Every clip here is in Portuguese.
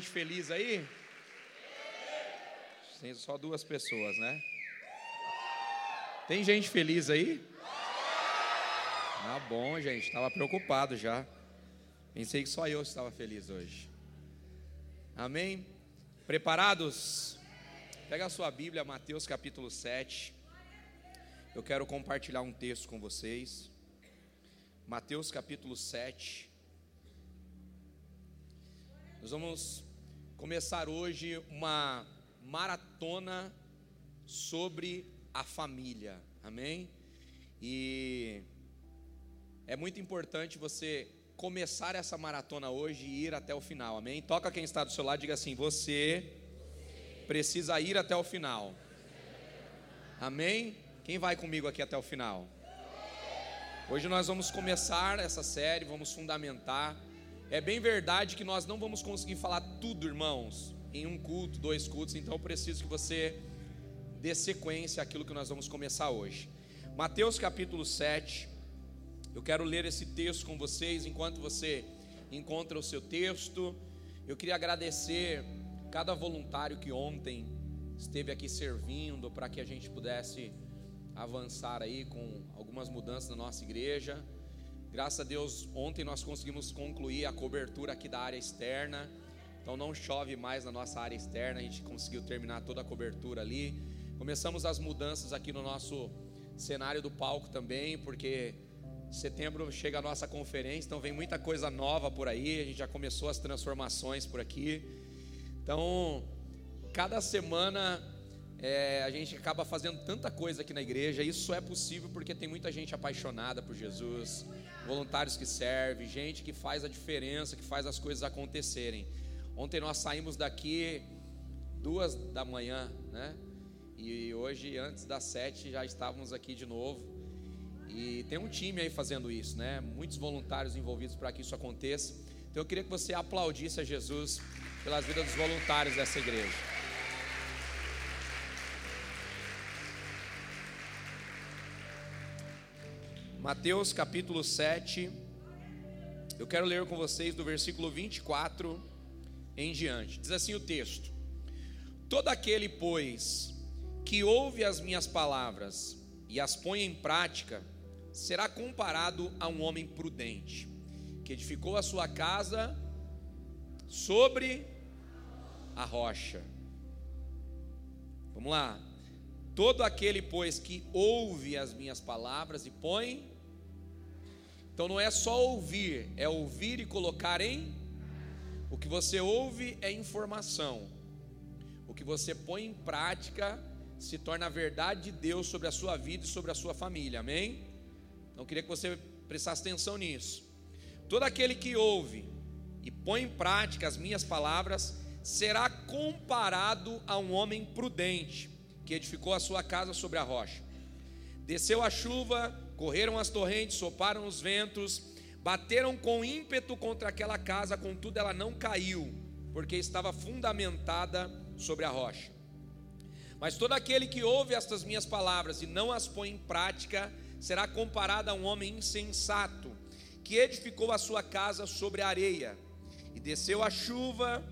Gente feliz aí? Tem só duas pessoas, né? Tem gente feliz aí? Ah, bom, gente. Estava preocupado já. Pensei que só eu estava feliz hoje. Amém? Preparados? Pega a sua Bíblia, Mateus capítulo 7. Eu quero compartilhar um texto com vocês. Mateus capítulo 7. Nós vamos começar hoje uma maratona sobre a família, amém? E é muito importante você começar essa maratona hoje e ir até o final, amém? Toca quem está do seu lado diga assim: você precisa ir até o final, amém? Quem vai comigo aqui até o final? Hoje nós vamos começar essa série, vamos fundamentar é bem verdade que nós não vamos conseguir falar tudo, irmãos, em um culto, dois cultos, então eu preciso que você dê sequência àquilo que nós vamos começar hoje. Mateus capítulo 7. Eu quero ler esse texto com vocês enquanto você encontra o seu texto. Eu queria agradecer cada voluntário que ontem esteve aqui servindo para que a gente pudesse avançar aí com algumas mudanças na nossa igreja. Graças a Deus, ontem nós conseguimos concluir a cobertura aqui da área externa. Então não chove mais na nossa área externa, a gente conseguiu terminar toda a cobertura ali. Começamos as mudanças aqui no nosso cenário do palco também, porque setembro chega a nossa conferência, então vem muita coisa nova por aí, a gente já começou as transformações por aqui. Então, cada semana é, a gente acaba fazendo tanta coisa aqui na igreja, isso é possível porque tem muita gente apaixonada por Jesus voluntários que servem, gente que faz a diferença, que faz as coisas acontecerem. Ontem nós saímos daqui duas da manhã, né? E hoje, antes das sete, já estávamos aqui de novo. E tem um time aí fazendo isso, né? Muitos voluntários envolvidos para que isso aconteça. Então eu queria que você aplaudisse a Jesus pelas vidas dos voluntários dessa igreja. Mateus capítulo 7. Eu quero ler com vocês do versículo 24 em diante. Diz assim o texto: Todo aquele, pois, que ouve as minhas palavras e as põe em prática, será comparado a um homem prudente, que edificou a sua casa sobre a rocha. Vamos lá. Todo aquele, pois, que ouve as minhas palavras e põe então não é só ouvir, é ouvir e colocar em. O que você ouve é informação. O que você põe em prática se torna a verdade de Deus sobre a sua vida e sobre a sua família. Amém? Então queria que você prestasse atenção nisso. Todo aquele que ouve e põe em prática as minhas palavras será comparado a um homem prudente que edificou a sua casa sobre a rocha. Desceu a chuva, correram as torrentes, soparam os ventos, bateram com ímpeto contra aquela casa, contudo ela não caiu, porque estava fundamentada sobre a rocha. Mas todo aquele que ouve estas minhas palavras e não as põe em prática, será comparado a um homem insensato, que edificou a sua casa sobre a areia, e desceu a chuva,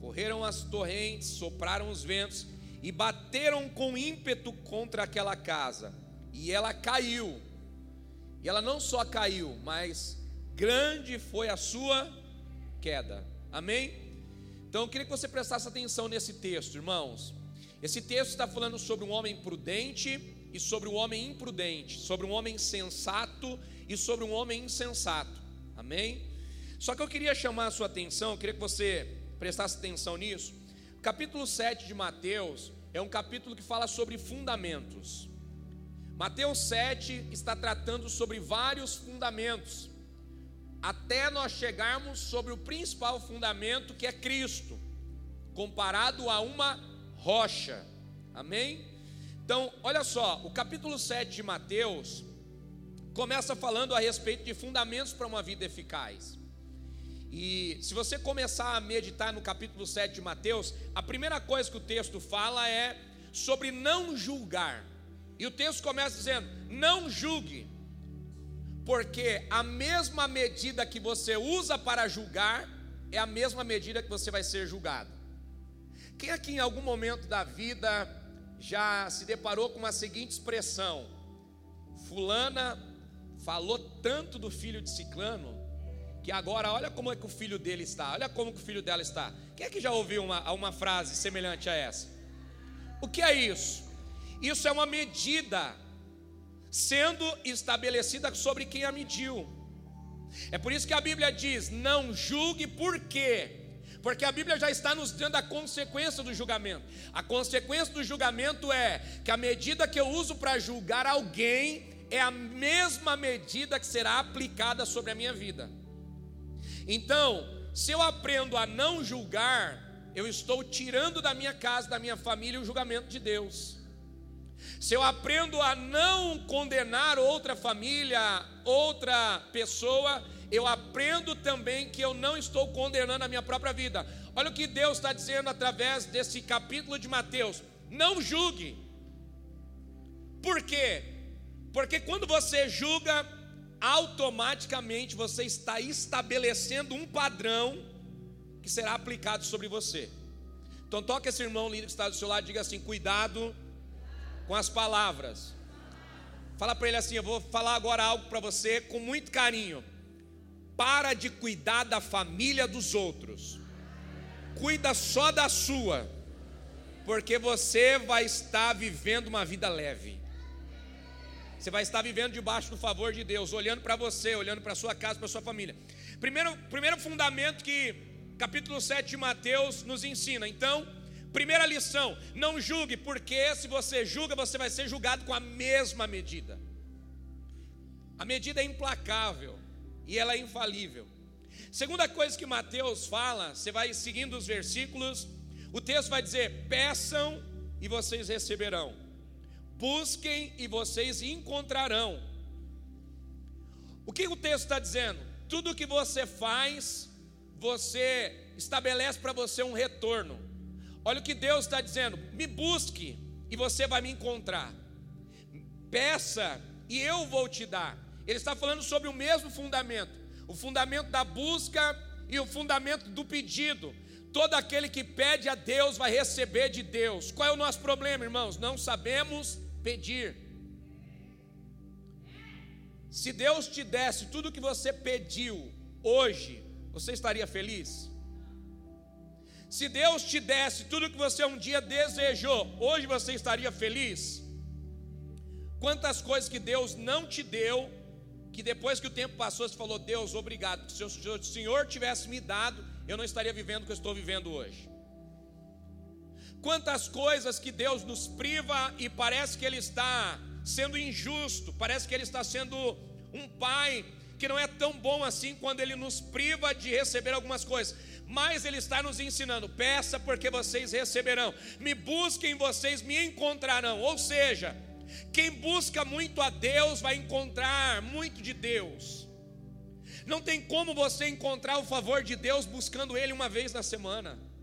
correram as torrentes, sopraram os ventos, e bateram com ímpeto contra aquela casa, e ela caiu, e ela não só caiu, mas grande foi a sua queda. Amém? Então eu queria que você prestasse atenção nesse texto, irmãos. Esse texto está falando sobre um homem prudente e sobre um homem imprudente, sobre um homem sensato e sobre um homem insensato. Amém? Só que eu queria chamar a sua atenção, eu queria que você prestasse atenção nisso. Capítulo 7 de Mateus é um capítulo que fala sobre fundamentos. Mateus 7 está tratando sobre vários fundamentos, até nós chegarmos sobre o principal fundamento que é Cristo, comparado a uma rocha. Amém? Então, olha só, o capítulo 7 de Mateus começa falando a respeito de fundamentos para uma vida eficaz. E se você começar a meditar no capítulo 7 de Mateus, a primeira coisa que o texto fala é sobre não julgar. E o texto começa dizendo: não julgue, porque a mesma medida que você usa para julgar é a mesma medida que você vai ser julgado. Quem aqui em algum momento da vida já se deparou com a seguinte expressão: Fulana falou tanto do filho de Ciclano que agora olha como é que o filho dele está, olha como que o filho dela está. Quem é que já ouviu uma, uma frase semelhante a essa? O que é isso? Isso é uma medida sendo estabelecida sobre quem a mediu. É por isso que a Bíblia diz: não julgue, por quê? Porque a Bíblia já está nos dando a consequência do julgamento. A consequência do julgamento é que a medida que eu uso para julgar alguém é a mesma medida que será aplicada sobre a minha vida. Então, se eu aprendo a não julgar, eu estou tirando da minha casa, da minha família, o julgamento de Deus. Se eu aprendo a não condenar outra família, outra pessoa, eu aprendo também que eu não estou condenando a minha própria vida. Olha o que Deus está dizendo através desse capítulo de Mateus: não julgue. Por quê? Porque quando você julga, automaticamente você está estabelecendo um padrão que será aplicado sobre você. Então toque esse irmão lindo que está do seu lado diga assim: cuidado com as palavras. Fala para ele assim: eu vou falar agora algo para você com muito carinho. Para de cuidar da família dos outros. Cuida só da sua. Porque você vai estar vivendo uma vida leve. Você vai estar vivendo debaixo do favor de Deus, olhando para você, olhando para sua casa, para sua família. Primeiro, primeiro fundamento que capítulo 7 de Mateus nos ensina. Então, primeira lição: não julgue, porque se você julga, você vai ser julgado com a mesma medida. A medida é implacável e ela é infalível. Segunda coisa que Mateus fala, você vai seguindo os versículos, o texto vai dizer: peçam e vocês receberão busquem e vocês encontrarão. O que o texto está dizendo? Tudo que você faz, você estabelece para você um retorno. Olha o que Deus está dizendo: me busque e você vai me encontrar. Peça e eu vou te dar. Ele está falando sobre o mesmo fundamento: o fundamento da busca e o fundamento do pedido. Todo aquele que pede a Deus vai receber de Deus. Qual é o nosso problema, irmãos? Não sabemos pedir. Se Deus te desse tudo o que você pediu hoje, você estaria feliz? Se Deus te desse tudo o que você um dia desejou, hoje você estaria feliz? Quantas coisas que Deus não te deu, que depois que o tempo passou, você falou: Deus, obrigado, se o Senhor tivesse me dado, eu não estaria vivendo o que eu estou vivendo hoje. Quantas coisas que Deus nos priva e parece que Ele está sendo injusto, parece que Ele está sendo um pai que não é tão bom assim quando Ele nos priva de receber algumas coisas, mas Ele está nos ensinando: peça porque vocês receberão, me busquem, vocês me encontrarão. Ou seja, quem busca muito a Deus vai encontrar muito de Deus. Não tem como você encontrar o favor de Deus buscando Ele uma vez na semana.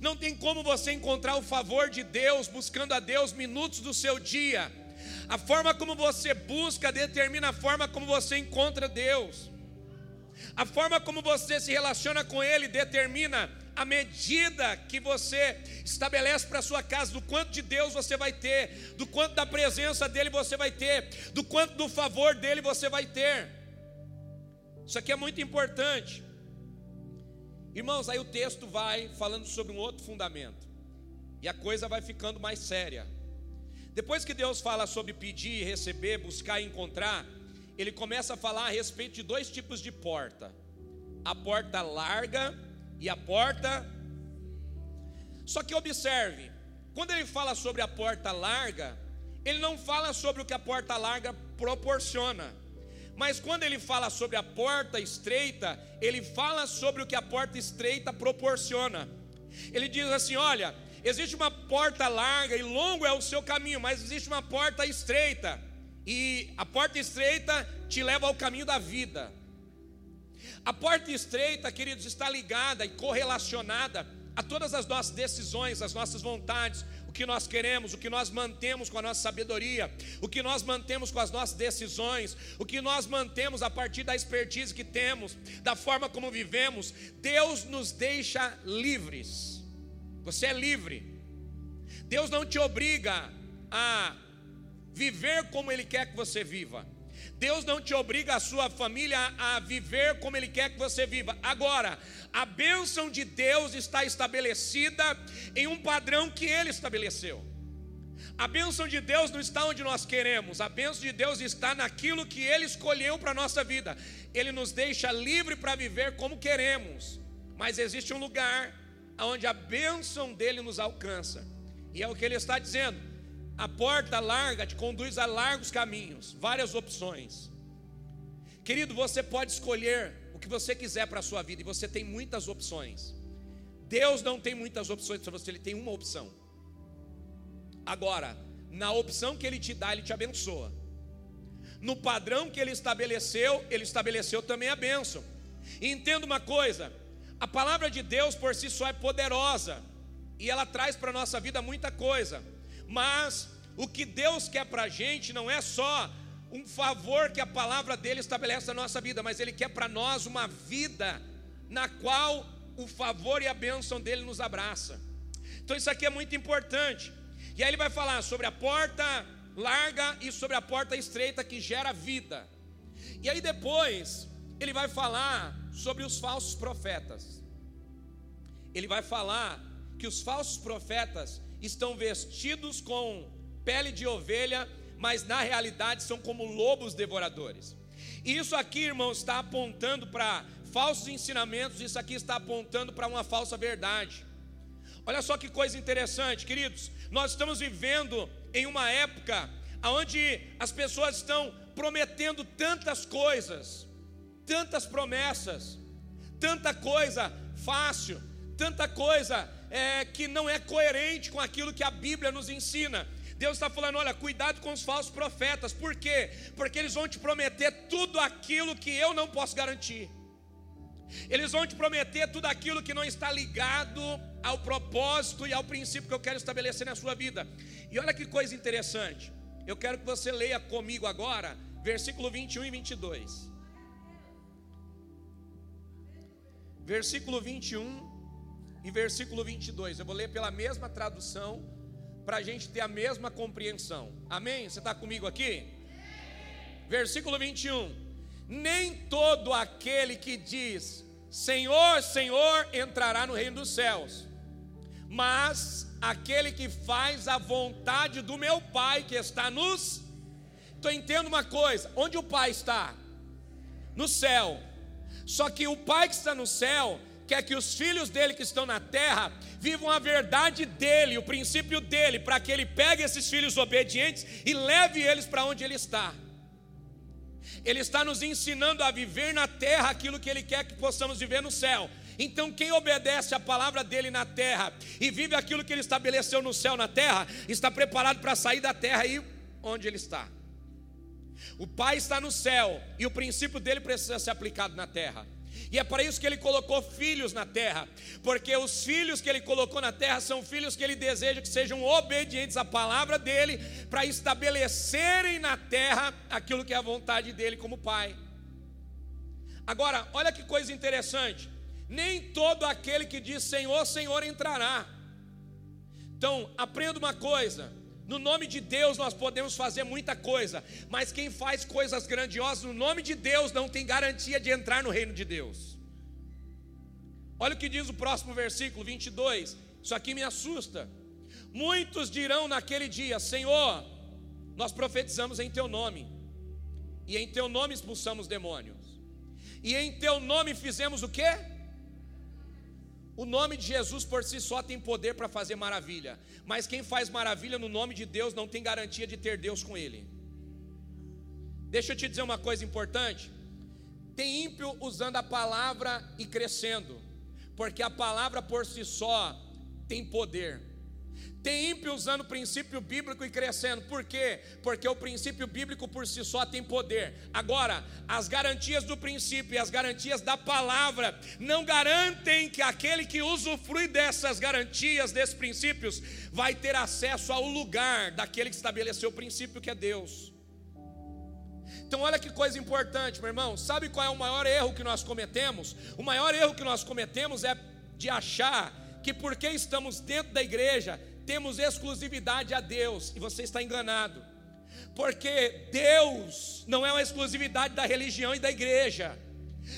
Não tem como você encontrar o favor de Deus buscando a Deus minutos do seu dia. A forma como você busca determina a forma como você encontra Deus. A forma como você se relaciona com Ele determina a medida que você estabelece para a sua casa, do quanto de Deus você vai ter, do quanto da presença dEle você vai ter, do quanto do favor dEle você vai ter. Isso aqui é muito importante. Irmãos, aí o texto vai falando sobre um outro fundamento. E a coisa vai ficando mais séria. Depois que Deus fala sobre pedir, receber, buscar e encontrar, ele começa a falar a respeito de dois tipos de porta: a porta larga e a porta. Só que observe, quando ele fala sobre a porta larga, ele não fala sobre o que a porta larga proporciona. Mas quando ele fala sobre a porta estreita, ele fala sobre o que a porta estreita proporciona. Ele diz assim: olha, existe uma porta larga e longo é o seu caminho, mas existe uma porta estreita. E a porta estreita te leva ao caminho da vida. A porta estreita, queridos, está ligada e correlacionada a todas as nossas decisões, as nossas vontades, que nós queremos, o que nós mantemos com a nossa sabedoria, o que nós mantemos com as nossas decisões, o que nós mantemos a partir da expertise que temos, da forma como vivemos. Deus nos deixa livres. Você é livre. Deus não te obriga a viver como Ele quer que você viva. Deus não te obriga a sua família a viver como Ele quer que você viva. Agora, a bênção de Deus está estabelecida em um padrão que Ele estabeleceu. A bênção de Deus não está onde nós queremos, a bênção de Deus está naquilo que Ele escolheu para a nossa vida. Ele nos deixa livre para viver como queremos, mas existe um lugar onde a bênção dele nos alcança, e é o que Ele está dizendo. A porta larga te conduz a largos caminhos, várias opções. Querido, você pode escolher o que você quiser para a sua vida e você tem muitas opções. Deus não tem muitas opções para você, ele tem uma opção. Agora, na opção que ele te dá, ele te abençoa. No padrão que ele estabeleceu, ele estabeleceu também a bênção. E entenda uma coisa: a palavra de Deus por si só é poderosa e ela traz para a nossa vida muita coisa. Mas o que Deus quer para a gente não é só um favor que a palavra dele estabelece na nossa vida, mas ele quer para nós uma vida na qual o favor e a bênção dele nos abraça. Então isso aqui é muito importante. E aí ele vai falar sobre a porta larga e sobre a porta estreita que gera vida. E aí depois ele vai falar sobre os falsos profetas. Ele vai falar que os falsos profetas estão vestidos com pele de ovelha, mas na realidade são como lobos devoradores. Isso aqui, irmãos, está apontando para falsos ensinamentos, isso aqui está apontando para uma falsa verdade. Olha só que coisa interessante, queridos. Nós estamos vivendo em uma época onde as pessoas estão prometendo tantas coisas, tantas promessas, tanta coisa fácil, tanta coisa é, que não é coerente com aquilo que a Bíblia nos ensina. Deus está falando: olha, cuidado com os falsos profetas, por quê? Porque eles vão te prometer tudo aquilo que eu não posso garantir. Eles vão te prometer tudo aquilo que não está ligado ao propósito e ao princípio que eu quero estabelecer na sua vida. E olha que coisa interessante. Eu quero que você leia comigo agora, versículo 21 e 22. Versículo 21 e versículo 22. Eu vou ler pela mesma tradução, para a gente ter a mesma compreensão. Amém? Você está comigo aqui? Versículo 21. Nem todo aquele que diz Senhor, Senhor entrará no reino dos céus, mas aquele que faz a vontade do meu Pai que está nos. Então entenda uma coisa: onde o Pai está? No céu. Só que o Pai que está no céu quer que os filhos dele que estão na terra vivam a verdade dele, o princípio dele, para que ele pegue esses filhos obedientes e leve eles para onde ele está. Ele está nos ensinando a viver na terra aquilo que ele quer que possamos viver no céu. Então, quem obedece a palavra dele na terra e vive aquilo que ele estabeleceu no céu, na terra, está preparado para sair da terra e onde ele está. O Pai está no céu e o princípio dele precisa ser aplicado na terra. E é para isso que ele colocou filhos na terra, porque os filhos que ele colocou na terra são filhos que ele deseja que sejam obedientes à palavra dele, para estabelecerem na terra aquilo que é a vontade dele como pai. Agora, olha que coisa interessante: nem todo aquele que diz Senhor, Senhor entrará. Então, aprenda uma coisa: no nome de Deus nós podemos fazer muita coisa, mas quem faz coisas grandiosas no nome de Deus não tem garantia de entrar no reino de Deus. Olha o que diz o próximo versículo 22. Isso aqui me assusta. Muitos dirão naquele dia: Senhor, nós profetizamos em teu nome, e em teu nome expulsamos demônios, e em teu nome fizemos o que? O nome de Jesus por si só tem poder para fazer maravilha, mas quem faz maravilha no nome de Deus não tem garantia de ter Deus com ele. Deixa eu te dizer uma coisa importante: tem ímpio usando a palavra e crescendo, porque a palavra por si só tem poder, Tem ímpio usando o princípio bíblico e crescendo. Por quê? Porque o princípio bíblico por si só tem poder. Agora, as garantias do princípio e as garantias da palavra não garantem que aquele que usufrui dessas garantias, desses princípios, vai ter acesso ao lugar daquele que estabeleceu o princípio que é Deus. Então, olha que coisa importante, meu irmão. Sabe qual é o maior erro que nós cometemos? O maior erro que nós cometemos é de achar que porque estamos dentro da igreja, temos exclusividade a Deus, e você está enganado, porque Deus não é uma exclusividade da religião e da igreja,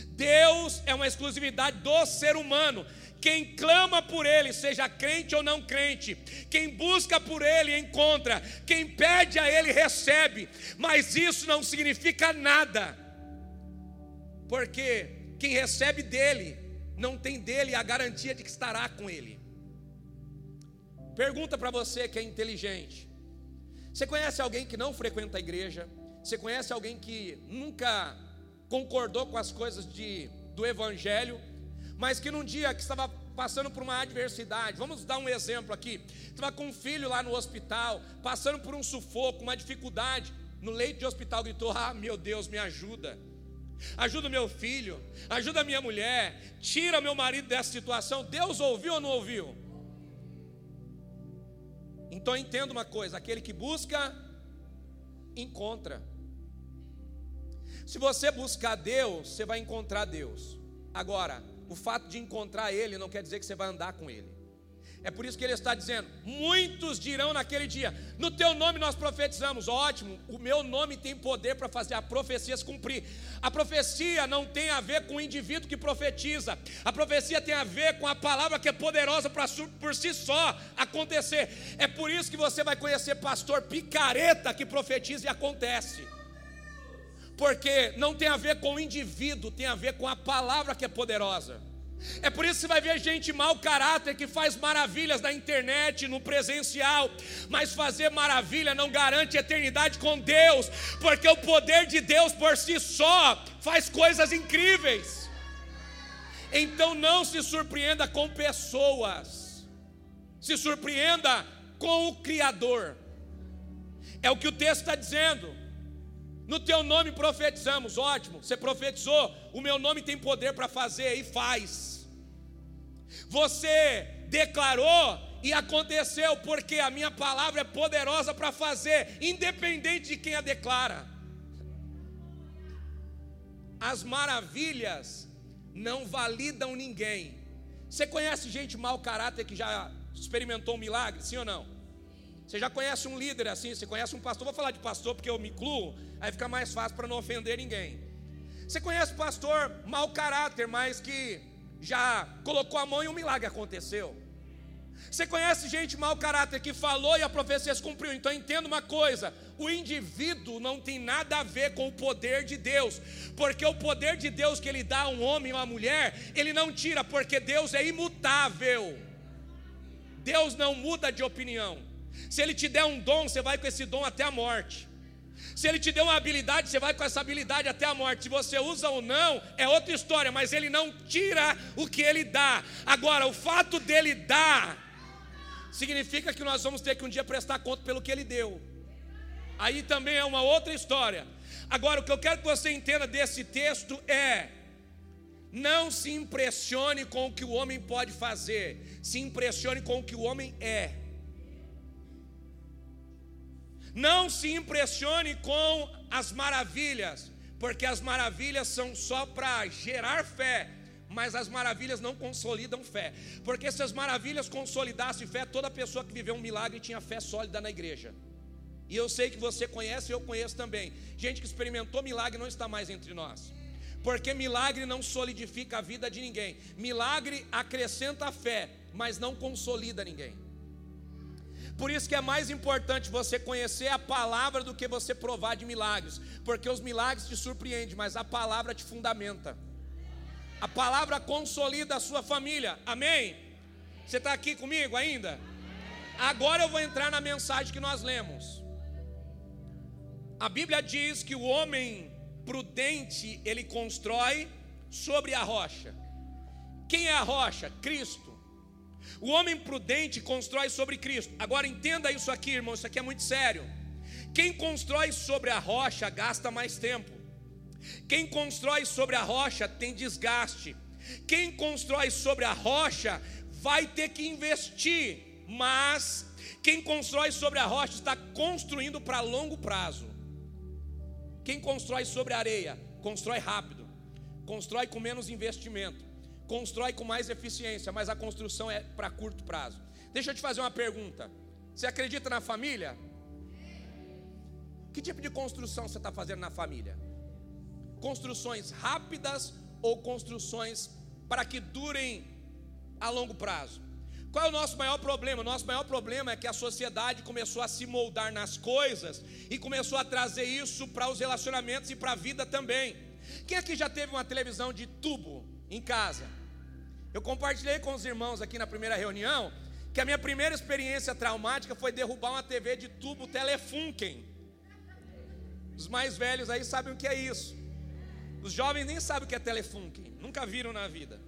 Deus é uma exclusividade do ser humano. Quem clama por Ele, seja crente ou não crente, quem busca por Ele, encontra, quem pede a Ele, recebe, mas isso não significa nada, porque quem recebe dele, não tem dele a garantia de que estará com Ele. Pergunta para você que é inteligente: você conhece alguém que não frequenta a igreja? Você conhece alguém que nunca concordou com as coisas de, do Evangelho, mas que num dia que estava passando por uma adversidade, vamos dar um exemplo aqui: estava com um filho lá no hospital, passando por um sufoco, uma dificuldade, no leito de hospital, gritou: Ah, meu Deus, me ajuda. Ajuda meu filho, ajuda minha mulher, tira meu marido dessa situação. Deus ouviu ou não ouviu? Então entenda uma coisa: aquele que busca, encontra. Se você buscar Deus, você vai encontrar Deus. Agora, o fato de encontrar Ele não quer dizer que você vai andar com Ele. É por isso que ele está dizendo: muitos dirão naquele dia, no teu nome nós profetizamos. Ótimo, o meu nome tem poder para fazer a profecia se cumprir. A profecia não tem a ver com o indivíduo que profetiza, a profecia tem a ver com a palavra que é poderosa para por si só acontecer. É por isso que você vai conhecer pastor picareta que profetiza e acontece. Porque não tem a ver com o indivíduo, tem a ver com a palavra que é poderosa. É por isso que você vai ver gente mau caráter que faz maravilhas na internet, no presencial, mas fazer maravilha não garante eternidade com Deus, porque o poder de Deus por si só faz coisas incríveis. Então não se surpreenda com pessoas, se surpreenda com o Criador. É o que o texto está dizendo. No teu nome profetizamos, ótimo, você profetizou, o meu nome tem poder para fazer e faz. Você declarou e aconteceu, porque a minha palavra é poderosa para fazer, independente de quem a declara. As maravilhas não validam ninguém. Você conhece gente mau caráter que já experimentou um milagre, sim ou não? Você já conhece um líder assim, você conhece um pastor, vou falar de pastor porque eu me incluo, aí fica mais fácil para não ofender ninguém. Você conhece pastor mau caráter, mas que já colocou a mão e um milagre aconteceu. Você conhece gente mau caráter que falou e a profecia se cumpriu. Então entenda uma coisa: o indivíduo não tem nada a ver com o poder de Deus, porque o poder de Deus que Ele dá a um homem ou a mulher, Ele não tira, porque Deus é imutável. Deus não muda de opinião. Se Ele te der um dom, você vai com esse dom até a morte. Se Ele te der uma habilidade, você vai com essa habilidade até a morte. Se você usa ou não, é outra história, mas Ele não tira o que Ele dá. Agora, o fato dele dar, significa que nós vamos ter que um dia prestar conta pelo que Ele deu. Aí também é uma outra história. Agora, o que eu quero que você entenda desse texto é: não se impressione com o que o homem pode fazer, se impressione com o que o homem é. Não se impressione com as maravilhas, porque as maravilhas são só para gerar fé, mas as maravilhas não consolidam fé. Porque se as maravilhas consolidassem fé, toda pessoa que viveu um milagre tinha fé sólida na igreja. E eu sei que você conhece, eu conheço também. Gente que experimentou milagre não está mais entre nós. Porque milagre não solidifica a vida de ninguém. Milagre acrescenta fé, mas não consolida ninguém. Por isso que é mais importante você conhecer a palavra do que você provar de milagres, porque os milagres te surpreendem, mas a palavra te fundamenta. A palavra consolida a sua família. Amém? Você está aqui comigo ainda? Agora eu vou entrar na mensagem que nós lemos. A Bíblia diz que o homem prudente ele constrói sobre a rocha. Quem é a rocha? Cristo. O homem prudente constrói sobre Cristo. Agora entenda isso aqui, irmão, isso aqui é muito sério. Quem constrói sobre a rocha gasta mais tempo. Quem constrói sobre a rocha tem desgaste. Quem constrói sobre a rocha vai ter que investir, mas quem constrói sobre a rocha está construindo para longo prazo. Quem constrói sobre a areia, constrói rápido, constrói com menos investimento, constrói com mais eficiência, mas a construção é para curto prazo. Deixa eu te fazer uma pergunta: você acredita na família? Que tipo de construção você está fazendo na família? Construções rápidas ou construções para que durem a longo prazo? Qual é o nosso maior problema? O nosso maior problema é que a sociedade começou a se moldar nas coisas e começou a trazer isso para os relacionamentos e para a vida também. Quem aqui já teve uma televisão de tubo em casa? Eu compartilhei com os irmãos aqui na primeira reunião que a minha primeira experiência traumática foi derrubar uma TV de tubo Telefunken. Os mais velhos aí sabem o que é isso. Os jovens nem sabem o que é Telefunken, nunca viram na vida.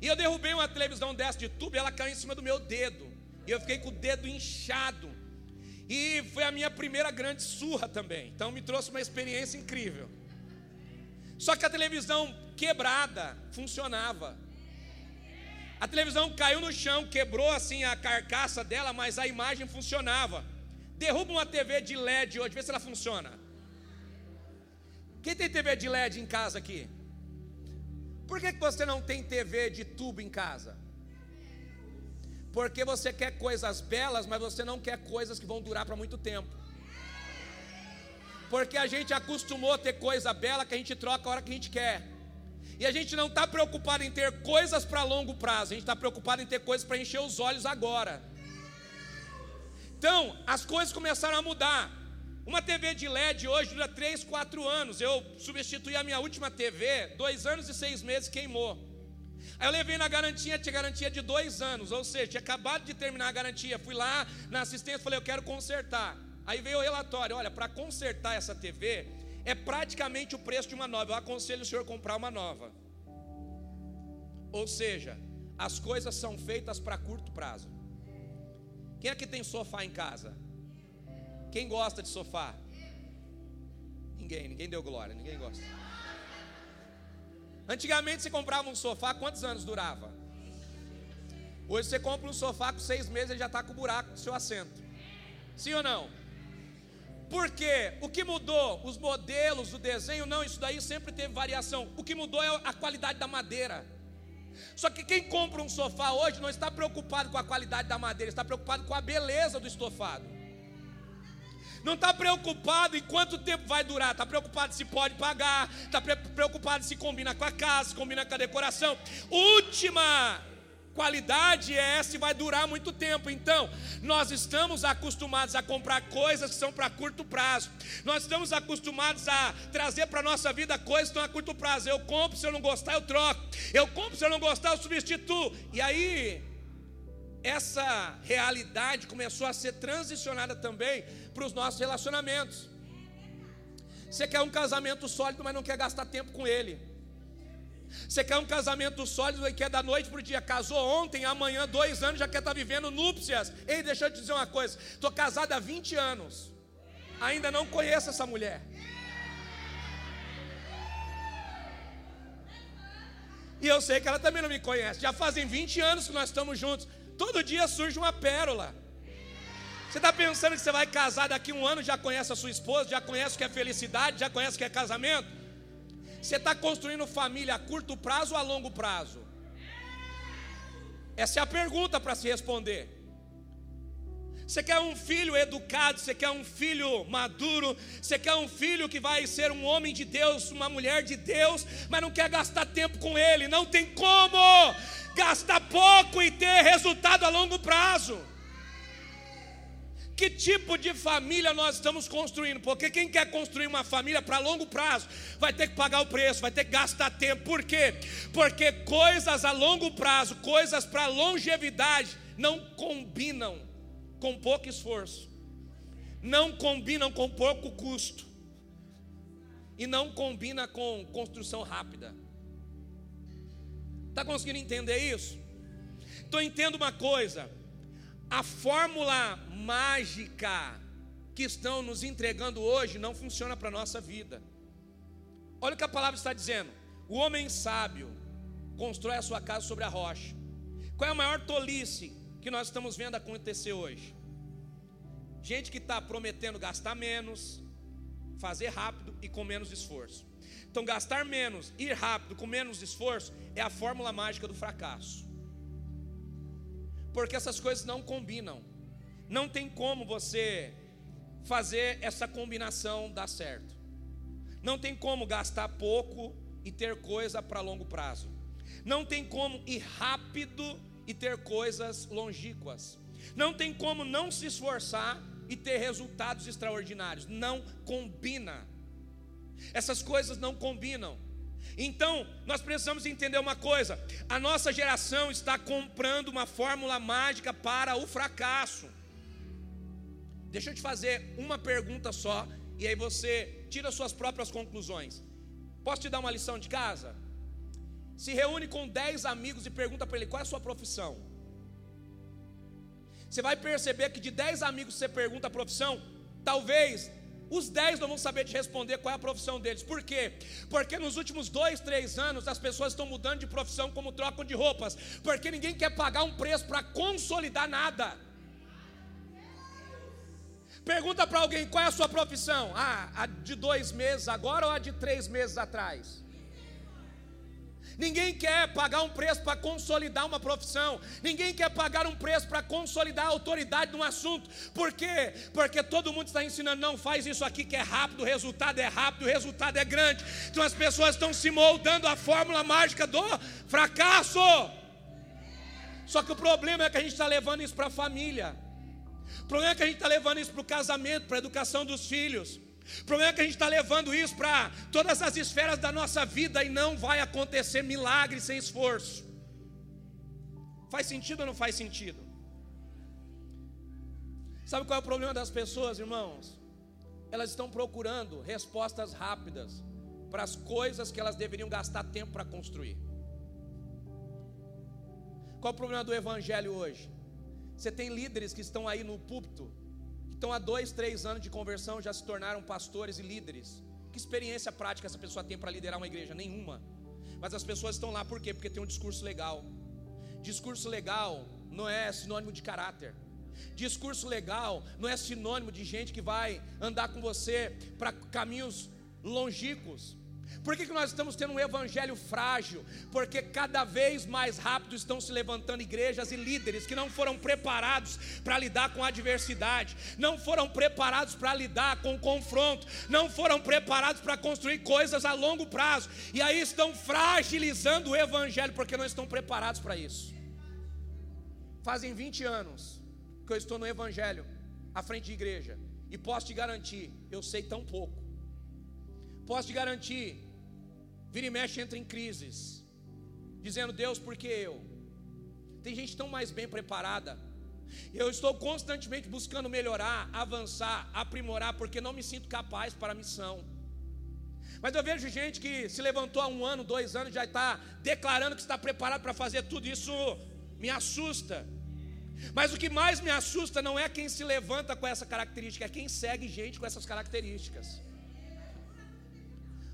E eu derrubei uma televisão dessa de tubo e ela caiu em cima do meu dedo. E eu fiquei com o dedo inchado. E foi a minha primeira grande surra também. Então me trouxe uma experiência incrível. Só que a televisão quebrada funcionava. A televisão caiu no chão, quebrou assim a carcaça dela, mas a imagem funcionava. Derruba uma TV de LED hoje, vê se ela funciona. Quem tem TV de LED em casa aqui? Por que, que você não tem TV de tubo em casa? Porque você quer coisas belas, mas você não quer coisas que vão durar para muito tempo. Porque a gente acostumou a ter coisa bela que a gente troca a hora que a gente quer. E a gente não está preocupado em ter coisas para longo prazo, a gente está preocupado em ter coisas para encher os olhos agora. Então, as coisas começaram a mudar. Uma TV de LED hoje dura 3, 4 anos. Eu substituí a minha última TV, dois anos e seis meses queimou. Aí eu levei na garantia, tinha garantia de dois anos, ou seja, tinha acabado de terminar a garantia. Fui lá na assistência, falei, eu quero consertar. Aí veio o relatório: olha, para consertar essa TV, é praticamente o preço de uma nova. Eu aconselho o senhor comprar uma nova. Ou seja, as coisas são feitas para curto prazo. Quem aqui tem sofá em casa? Quem gosta de sofá? Ninguém, ninguém deu glória, ninguém gosta. Antigamente você comprava um sofá, quantos anos durava? Hoje você compra um sofá com seis meses e já está com buraco no seu assento. Sim ou não? Porque o que mudou? Os modelos, o desenho, não, isso daí sempre teve variação. O que mudou é a qualidade da madeira. Só que quem compra um sofá hoje não está preocupado com a qualidade da madeira, está preocupado com a beleza do estofado. Não está preocupado em quanto tempo vai durar, está preocupado se pode pagar, está preocupado se combina com a casa, se combina com a decoração. Última qualidade é essa e vai durar muito tempo. Então, nós estamos acostumados a comprar coisas que são para curto prazo. Nós estamos acostumados a trazer para a nossa vida coisas que estão a curto prazo. Eu compro, se eu não gostar, eu troco. Eu compro, se eu não gostar, eu substituo. E aí, essa realidade começou a ser transicionada também para os nossos relacionamentos. Você quer um casamento sólido, mas não quer gastar tempo com ele. Você quer um casamento sólido e quer da noite para o dia. Casou ontem, amanhã, dois anos, já quer estar tá vivendo núpcias. Ei, deixa eu te dizer uma coisa: estou casado há 20 anos, ainda não conheço essa mulher. E eu sei que ela também não me conhece. Já fazem 20 anos que nós estamos juntos. Todo dia surge uma pérola. Você está pensando que você vai casar daqui um ano, já conhece a sua esposa, já conhece o que é felicidade, já conhece o que é casamento? Você está construindo família a curto prazo ou a longo prazo? Essa é a pergunta para se responder. Você quer um filho educado, você quer um filho maduro, você quer um filho que vai ser um homem de Deus, uma mulher de Deus, mas não quer gastar tempo com ele, não tem como gastar pouco e ter resultado a longo prazo. Que tipo de família nós estamos construindo? Porque quem quer construir uma família para longo prazo vai ter que pagar o preço, vai ter que gastar tempo. Por quê? Porque coisas a longo prazo, coisas para longevidade, não combinam com pouco esforço, não combinam com pouco custo, e não combina com construção rápida. Está conseguindo entender isso? Então entenda uma coisa: a fórmula mágica que estão nos entregando hoje não funciona para a nossa vida. Olha o que a palavra está dizendo: o homem sábio constrói a sua casa sobre a rocha. Qual é a maior tolice que nós estamos vendo acontecer hoje? Gente que está prometendo gastar menos, fazer rápido e com menos esforço. Então, gastar menos, ir rápido, com menos esforço, é a fórmula mágica do fracasso. Porque essas coisas não combinam. Não tem como você fazer essa combinação dar certo. Não tem como gastar pouco e ter coisa para longo prazo. Não tem como ir rápido e ter coisas longínquas. Não tem como não se esforçar e ter resultados extraordinários. Não combina. Essas coisas não combinam. Então, nós precisamos entender uma coisa: a nossa geração está comprando uma fórmula mágica para o fracasso. Deixa eu te fazer uma pergunta só, e aí você tira suas próprias conclusões. Posso te dar uma lição de casa? Se reúne com 10 amigos e pergunta para ele qual é a sua profissão. Você vai perceber que de 10 amigos você pergunta a profissão, talvez os 10 não vão saber te responder qual é a profissão deles. Por quê? Porque nos últimos dois, três anos as pessoas estão mudando de profissão como trocam de roupas. Porque ninguém quer pagar um preço para consolidar nada. Pergunta para alguém qual é a sua profissão. Ah, a de dois meses agora ou a de três meses atrás? Ninguém quer pagar um preço para consolidar uma profissão. Ninguém quer pagar um preço para consolidar a autoridade de um assunto. Por quê? Porque todo mundo está ensinando, não faz isso aqui que é rápido, o resultado é rápido, o resultado é grande. Então as pessoas estão se moldando a fórmula mágica do fracasso. Só que o problema é que a gente está levando isso para a família. O problema é que a gente está levando isso para o casamento, para a educação dos filhos. O problema é que a gente está levando isso para todas as esferas da nossa vida e não vai acontecer milagre sem esforço. Faz sentido ou não faz sentido? Sabe qual é o problema das pessoas, irmãos? Elas estão procurando respostas rápidas para as coisas que elas deveriam gastar tempo para construir. Qual é o problema do evangelho hoje? Você tem líderes que estão aí no púlpito estão há dois, três anos de conversão, já se tornaram pastores e líderes. Que experiência prática essa pessoa tem para liderar uma igreja? Nenhuma. Mas as pessoas estão lá por quê? Porque tem um discurso legal. Discurso legal não é sinônimo de caráter. Discurso legal não é sinônimo de gente que vai andar com você para caminhos longínquos. Por que, que nós estamos tendo um evangelho frágil? Porque cada vez mais rápido estão se levantando igrejas e líderes que não foram preparados para lidar com a adversidade, não foram preparados para lidar com o confronto, não foram preparados para construir coisas a longo prazo, e aí estão fragilizando o evangelho porque não estão preparados para isso. Fazem 20 anos que eu estou no evangelho, à frente de igreja, e posso te garantir, eu sei tão pouco. Posso te garantir Vira e mexe entra em crises, dizendo: Deus, por que eu? Tem gente tão mais bem preparada. Eu estou constantemente buscando melhorar, avançar, aprimorar, porque não me sinto capaz para a missão. Mas eu vejo gente que se levantou há um ano, dois anos, já está declarando que está preparado para fazer tudo isso, me assusta. Mas o que mais me assusta não é quem se levanta com essa característica, é quem segue gente com essas características.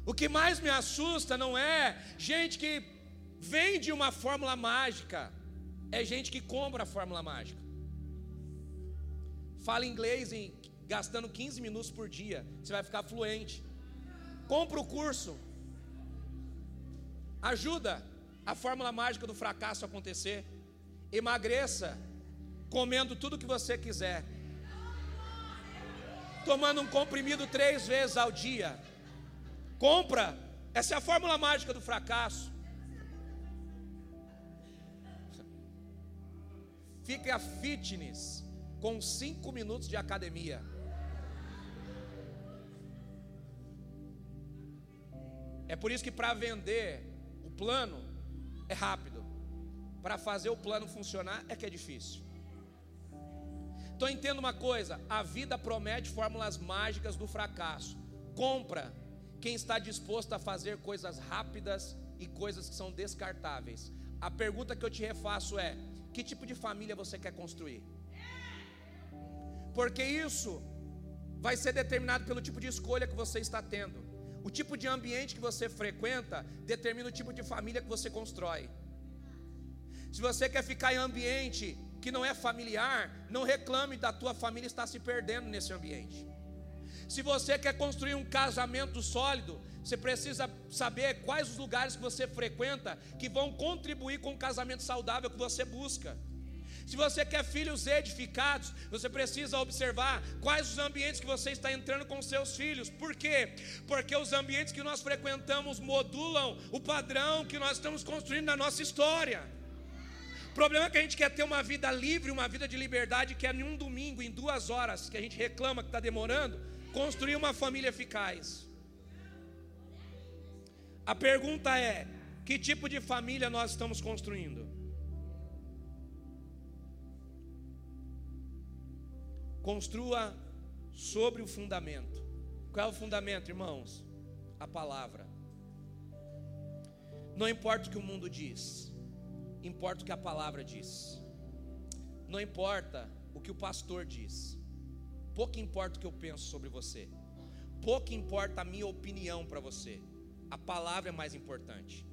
O que mais me assusta não é gente que vende uma fórmula mágica, é gente que compra a fórmula mágica. Fala inglês em, gastando 15 minutos por dia, você vai ficar fluente. Compra o curso. Ajuda a fórmula mágica do fracasso acontecer. Emagreça comendo tudo que você quiser. Tomando um comprimido três vezes ao dia Compra. Essa é a fórmula mágica do fracasso. Fica fitness com cinco minutos de academia. É por isso que para vender o plano é rápido. Para fazer o plano funcionar é que é difícil. Então entenda uma coisa: a vida promete fórmulas mágicas do fracasso. Compra quem está disposto a fazer coisas rápidas e coisas que são descartáveis. A pergunta que eu te refaço é: que tipo de família você quer construir. Porque isso vai ser determinado pelo tipo de escolha que você está tendo. O tipo de ambiente que você frequenta determina o tipo de família que você constrói. Se você quer ficar em ambiente que não é familiar, não reclame da tua família estar se perdendo nesse ambiente. Se você quer construir um casamento sólido, você precisa saber quais os lugares que você frequenta que vão contribuir com o casamento saudável que você busca. Se você quer filhos edificados, você precisa observar quais os ambientes que você está entrando com seus filhos. Por quê? Porque os ambientes que nós frequentamos modulam o padrão que nós estamos construindo na nossa história. O problema é que a gente quer ter uma vida livre, uma vida de liberdade, que é em um domingo, em duas horas, que a gente reclama que está demorando, construir uma família eficaz. A pergunta é: que tipo de família nós estamos construindo? Construa sobre o fundamento. Qual é o fundamento, irmãos? A palavra. Não importa o que o mundo diz, importa o que a palavra diz. Não importa o que o pastor diz. Pouco importa o que eu penso sobre você. Pouco importa a minha opinião para você. A palavra é mais importante.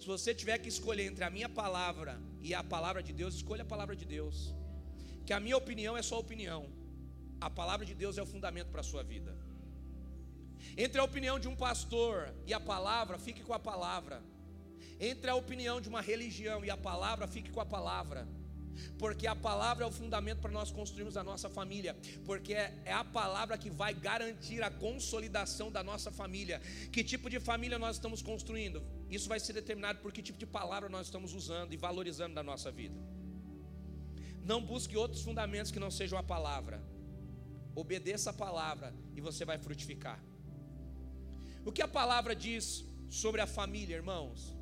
Se você tiver que escolher entre a minha palavra e a palavra de Deus, escolha a palavra de Deus. Que a minha opinião é só opinião. A palavra de Deus é o fundamento para a sua vida. Entre a opinião de um pastor e a palavra, fique com a palavra. Entre a opinião de uma religião e a palavra, fique com a palavra. Porque a palavra é o fundamento para nós construirmos a nossa família. Porque é, é, a palavra que vai garantir a consolidação da nossa família. Que tipo de família nós estamos construindo? Isso vai ser determinado por que tipo de palavra nós estamos usando e valorizando na nossa vida. Não busque outros fundamentos que não sejam a palavra. Obedeça a palavra e você vai frutificar. O que a palavra diz sobre a família, irmãos?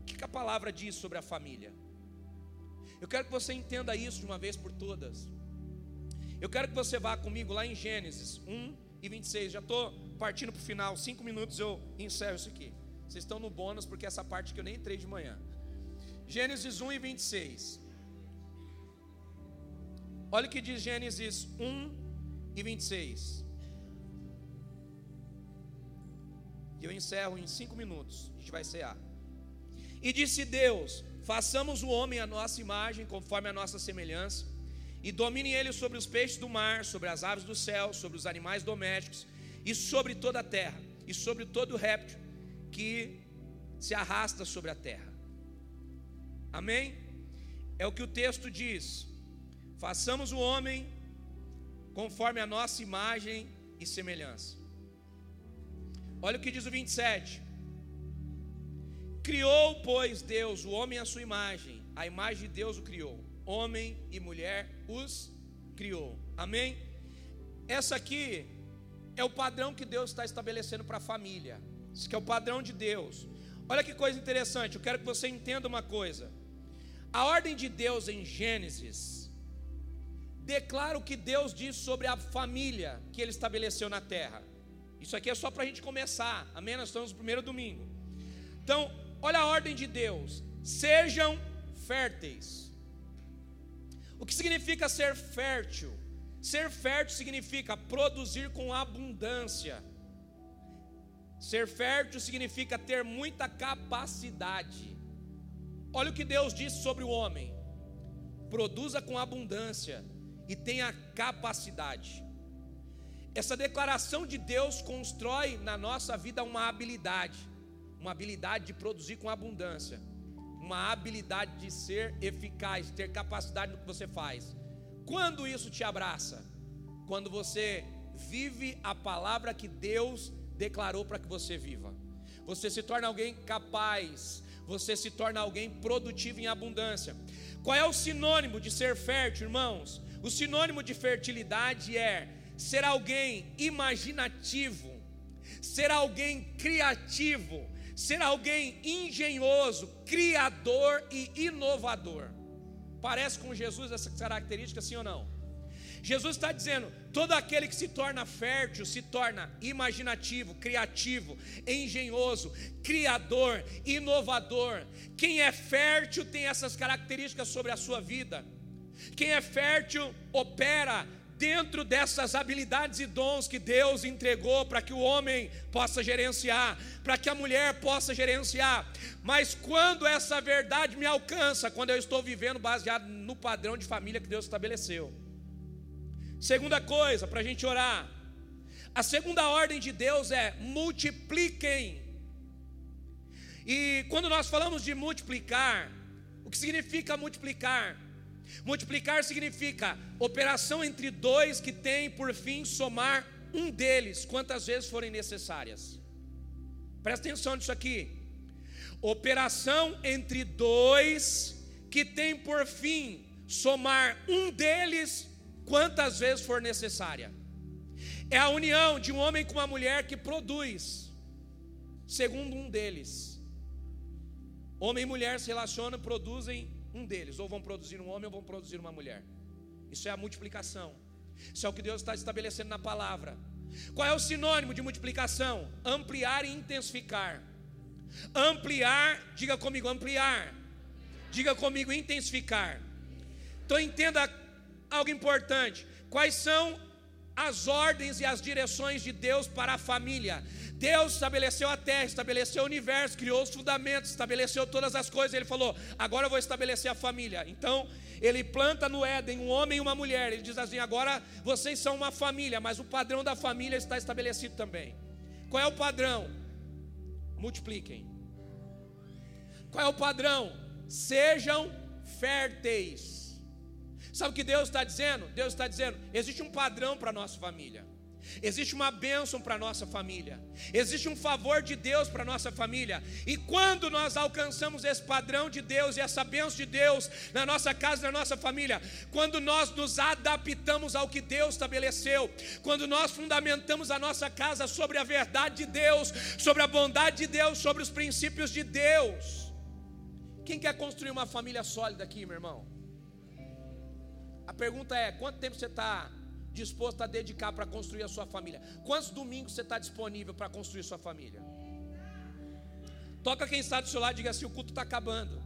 O que a palavra diz sobre a família? Eu quero que você entenda isso de uma vez por todas. Eu quero que você vá comigo lá em Gênesis 1 e 26. Já estou partindo para o final, cinco minutos eu encerro isso aqui. Vocês estão no bônus porque essa parte que eu nem entrei de manhã. Gênesis 1 e 26. Olha o que diz Gênesis 1 e 26. E eu encerro em cinco minutos. A gente vai cear. E disse Deus: Façamos o homem a nossa imagem, conforme a nossa semelhança, e domine ele sobre os peixes do mar, sobre as aves do céu, sobre os animais domésticos, e sobre toda a terra, e sobre todo réptil que se arrasta sobre a terra. Amém? É o que o texto diz. Façamos o homem conforme a nossa imagem e semelhança. Olha o que diz o 27. Criou, pois, Deus o homem à sua imagem, a imagem de Deus o criou, homem e mulher os criou. Amém? Essa aqui é o padrão que Deus está estabelecendo para a família. Isso que é o padrão de Deus. Olha que coisa interessante, eu quero que você entenda uma coisa. A ordem de Deus em Gênesis declara o que Deus diz sobre a família que Ele estabeleceu na terra. Isso aqui é só para a gente começar, amém? Nós estamos no primeiro domingo. Então, olha a ordem de Deus: sejam férteis. O que significa ser fértil? Ser fértil significa produzir com abundância. Ser fértil significa ter muita capacidade. Olha o que Deus disse sobre o homem: produza com abundância e tenha capacidade. Essa declaração de Deus constrói na nossa vida uma habilidade, uma habilidade de produzir com abundância, uma habilidade de ser eficaz, de ter capacidade no que você faz. Quando isso te abraça? Quando você vive a palavra que Deus declarou para que você viva. Você se torna alguém capaz, você se torna alguém produtivo em abundância. Qual é o sinônimo de ser fértil, irmãos? O sinônimo de fertilidade é ser alguém imaginativo, ser alguém criativo, ser alguém engenhoso, criador e inovador. Parece com Jesus essa característica, sim ou não? Jesus está dizendo: todo aquele que se torna fértil se torna imaginativo, criativo, engenhoso, criador, inovador. Quem é fértil tem essas características sobre a sua vida. Quem é fértil opera dentro dessas habilidades e dons que Deus entregou para que o homem possa gerenciar, para que a mulher possa gerenciar. Mas quando essa verdade me alcança, quando eu estou vivendo baseado no padrão de família que Deus estabeleceu. Segunda coisa, para a gente orar. A segunda ordem de Deus é multipliquem. E quando nós falamos de multiplicar, o que significa multiplicar? Multiplicar significa operação entre dois que tem por fim somar um deles, quantas vezes forem necessárias. Presta atenção nisso aqui. Operação entre dois que tem por fim somar um deles, quantas vezes for necessária. É a união de um homem com uma mulher que produz, segundo um deles. Homem e mulher se relacionam, produzem um deles, ou vão produzir um homem ou vão produzir uma mulher. Isso é a multiplicação. Isso é o que Deus está estabelecendo na palavra. Qual é o sinônimo de multiplicação? Ampliar e intensificar. Ampliar, diga comigo, ampliar. Diga comigo, intensificar. Então entenda algo importante. Quais são as ordens e as direções de Deus para a família? Deus estabeleceu a terra, estabeleceu o universo, criou os fundamentos, estabeleceu todas as coisas. Ele falou: agora eu vou estabelecer a família. Então, ele planta no Éden um homem e uma mulher. Ele diz assim: agora vocês são uma família, mas o padrão da família está estabelecido também. Qual é o padrão? Multipliquem. Qual é o padrão? Sejam férteis. Sabe o que Deus está dizendo? Deus está dizendo: existe um padrão para a nossa família. Existe uma bênção para nossa família, existe um favor de Deus para nossa família, e quando nós alcançamos esse padrão de Deus e essa bênção de Deus na nossa casa, na nossa família, quando nós nos adaptamos ao que Deus estabeleceu, quando nós fundamentamos a nossa casa sobre a verdade de Deus, sobre a bondade de Deus, sobre os princípios de Deus. Quem quer construir uma família sólida aqui, meu irmão? Pergunta é: quanto tempo você está disposto a dedicar para construir a sua família? Quantos domingos você está disponível para construir sua família? Toca quem está do seu lado e diga assim: o culto está acabando.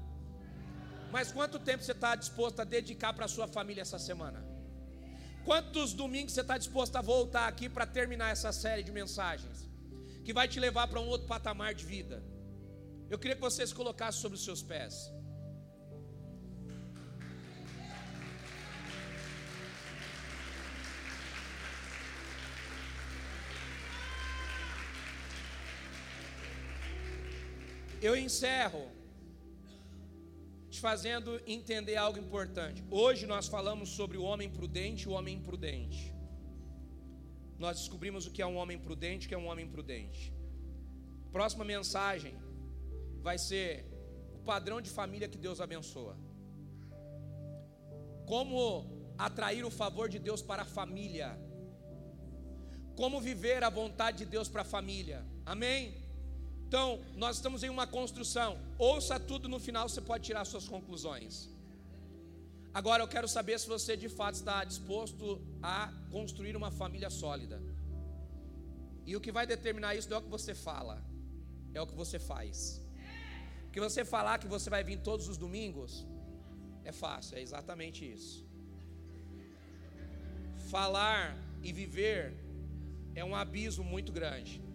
Mas quanto tempo você está disposto a dedicar para a sua família essa semana? Quantos domingos você está disposto a voltar aqui para terminar essa série de mensagens? Que vai te levar para um outro patamar de vida. Eu queria que você se colocasse sobre os seus pés. Eu encerro te fazendo entender algo importante. Hoje nós falamos sobre o homem prudente e o homem imprudente. Nós descobrimos o que é um homem prudente, o que é um homem imprudente. Próxima mensagem vai ser o padrão de família que Deus abençoa. Como atrair o favor de Deus para a família. Como viver a vontade de Deus para a família. Amém? Então, nós estamos em uma construção. Ouça tudo no final, você pode tirar suas conclusões. Agora eu quero saber se você de fato está disposto a construir uma família sólida. E o que vai determinar isso não é o que você fala, é o que você faz. Porque você falar que você vai vir todos os domingos é fácil, é exatamente isso. Falar e viver é um abismo muito grande.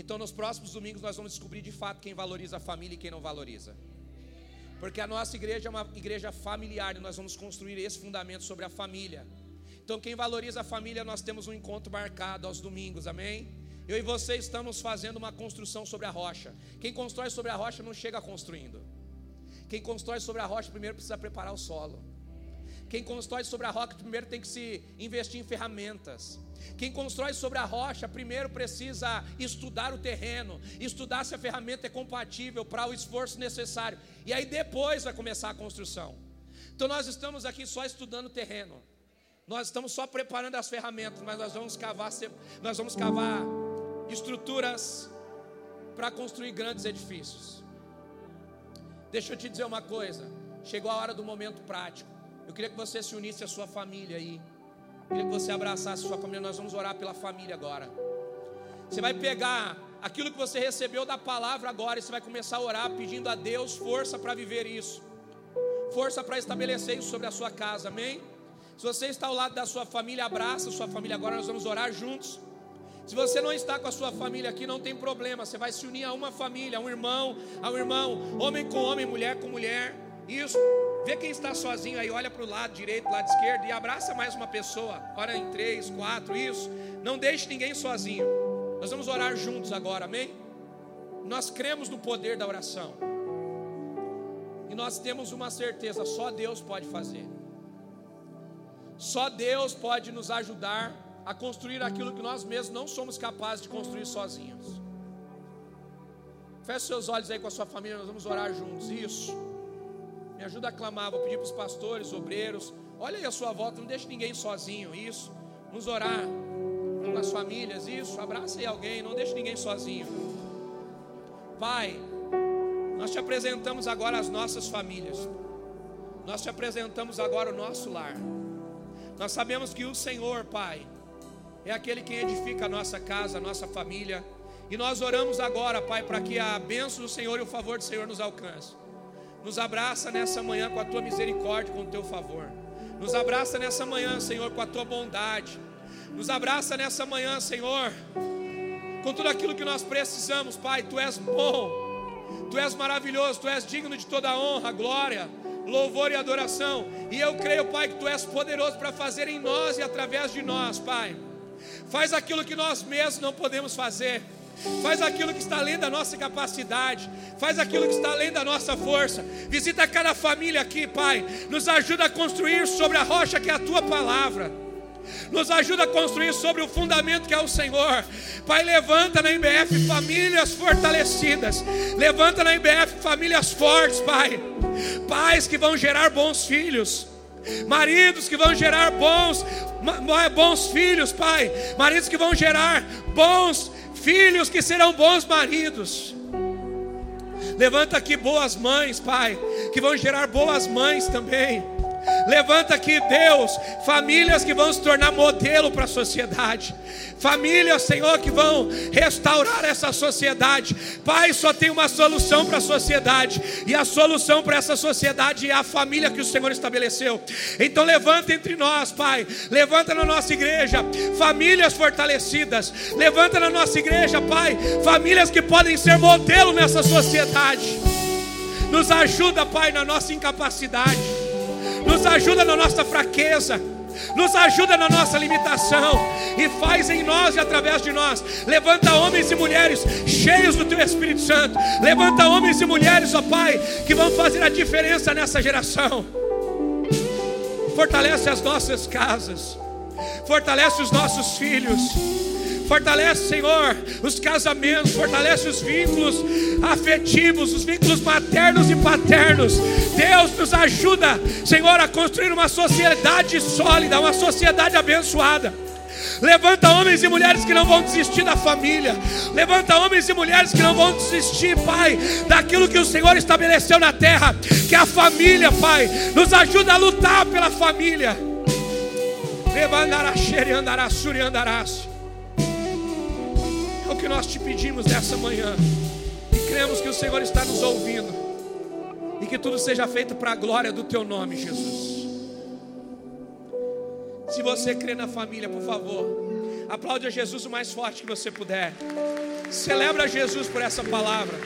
Então, nos próximos domingos, nós vamos descobrir de fato quem valoriza a família e quem não valoriza. Porque a nossa igreja é uma igreja familiar e nós vamos construir esse fundamento sobre a família. Então, quem valoriza a família, nós temos um encontro marcado aos domingos, amém? Eu e você estamos fazendo uma construção sobre a rocha. Quem constrói sobre a rocha não chega construindo. Quem constrói sobre a rocha primeiro precisa preparar o solo. Quem constrói sobre a rocha primeiro tem que se investir em ferramentas. Quem constrói sobre a rocha primeiro precisa estudar o terreno, estudar se a ferramenta é compatível para o esforço necessário. E aí depois vai começar a construção. Então nós estamos aqui só estudando o terreno. Nós estamos só preparando as ferramentas, mas nós vamos cavar, nós vamos cavar estruturas para construir grandes edifícios. Deixa eu te dizer uma coisa. Chegou a hora do momento prático. Eu queria que você se unisse à sua família aí. Queria que você abraçasse sua família. Nós vamos orar pela família agora. Você vai pegar aquilo que você recebeu da palavra agora e você vai começar a orar pedindo a Deus força para viver isso. Força para estabelecer isso sobre a sua casa. Amém? Se você está ao lado da sua família, abraça a sua família agora. Nós vamos orar juntos. Se você não está com a sua família aqui, não tem problema. Você vai se unir a uma família, a um irmão, a um irmão, homem com homem, mulher com mulher. Isso. Vê quem está sozinho aí, olha para o lado direito, lado esquerdo e abraça mais uma pessoa. Ora em três, quatro, isso. Não deixe ninguém sozinho. Nós vamos orar juntos agora, amém? Nós cremos no poder da oração. E nós temos uma certeza: só Deus pode fazer. Só Deus pode nos ajudar a construir aquilo que nós mesmos não somos capazes de construir sozinhos. Feche seus olhos aí com a sua família, nós vamos orar juntos. Isso. Me ajuda a clamar. Vou pedir para os pastores, obreiros. Olha aí a sua volta, não deixe ninguém sozinho. Isso. Vamos orar com as famílias. Isso. Abraça aí alguém, não deixe ninguém sozinho. Pai, nós te apresentamos agora as nossas famílias. Nós te apresentamos agora o nosso lar. Nós sabemos que o Senhor, Pai, é aquele que edifica a nossa casa, a nossa família. E nós oramos agora, Pai, para que a bênção do Senhor e o favor do Senhor nos alcance. Nos abraça nessa manhã com a tua misericórdia, com o teu favor. Nos abraça nessa manhã, Senhor, com a tua bondade. Nos abraça nessa manhã, Senhor, com tudo aquilo que nós precisamos, Pai. Tu és bom, tu és maravilhoso, tu és digno de toda honra, glória, louvor e adoração. E eu creio, Pai, que tu és poderoso para fazer em nós e através de nós, Pai. Faz aquilo que nós mesmos não podemos fazer faz aquilo que está além da nossa capacidade, faz aquilo que está além da nossa força. Visita cada família aqui, Pai. Nos ajuda a construir sobre a rocha que é a tua palavra. Nos ajuda a construir sobre o fundamento que é o Senhor. Pai, levanta na IBF famílias fortalecidas. Levanta na IBF famílias fortes, Pai. Pais que vão gerar bons filhos. Maridos que vão gerar bons, bons filhos, Pai. Maridos que vão gerar bons filhos que serão bons maridos. Levanta aqui boas mães, Pai, que vão gerar boas mães também. Levanta aqui, Deus, famílias que vão se tornar modelo para a sociedade. Famílias, Senhor, que vão restaurar essa sociedade. Pai, só tem uma solução para a sociedade, e a solução para essa sociedade é a família que o Senhor estabeleceu. Então levanta entre nós, Pai. Levanta na nossa igreja famílias fortalecidas. Levanta na nossa igreja, Pai, famílias que podem ser modelo nessa sociedade. Nos ajuda, Pai, na nossa incapacidade. Nos ajuda na nossa fraqueza nos ajuda na nossa limitação e faz em nós e através de nós. Levanta homens e mulheres cheios do Teu Espírito Santo. Levanta homens e mulheres, ó Pai, que vão fazer a diferença nessa geração. Fortalece as nossas casas, fortalece os nossos filhos Fortalece, Senhor, os casamentos, fortalece os vínculos afetivos, os vínculos maternos e paternos. Deus nos ajuda, Senhor, a construir uma sociedade sólida, uma sociedade abençoada. Levanta homens e mulheres que não vão desistir da família. Levanta homens e mulheres que não vão desistir, Pai, daquilo que o Senhor estabeleceu na terra, que é a família, Pai. Nos ajuda a lutar pela família. Levandará, andará, suri andarás que nós te pedimos nessa manhã. E cremos que o Senhor está nos ouvindo. E que tudo seja feito para a glória do teu nome, Jesus. Se você crê na família, por favor, aplaude a Jesus o mais forte que você puder. Celebra Jesus por essa palavra.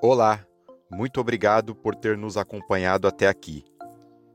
Olá, muito obrigado por ter nos acompanhado até aqui.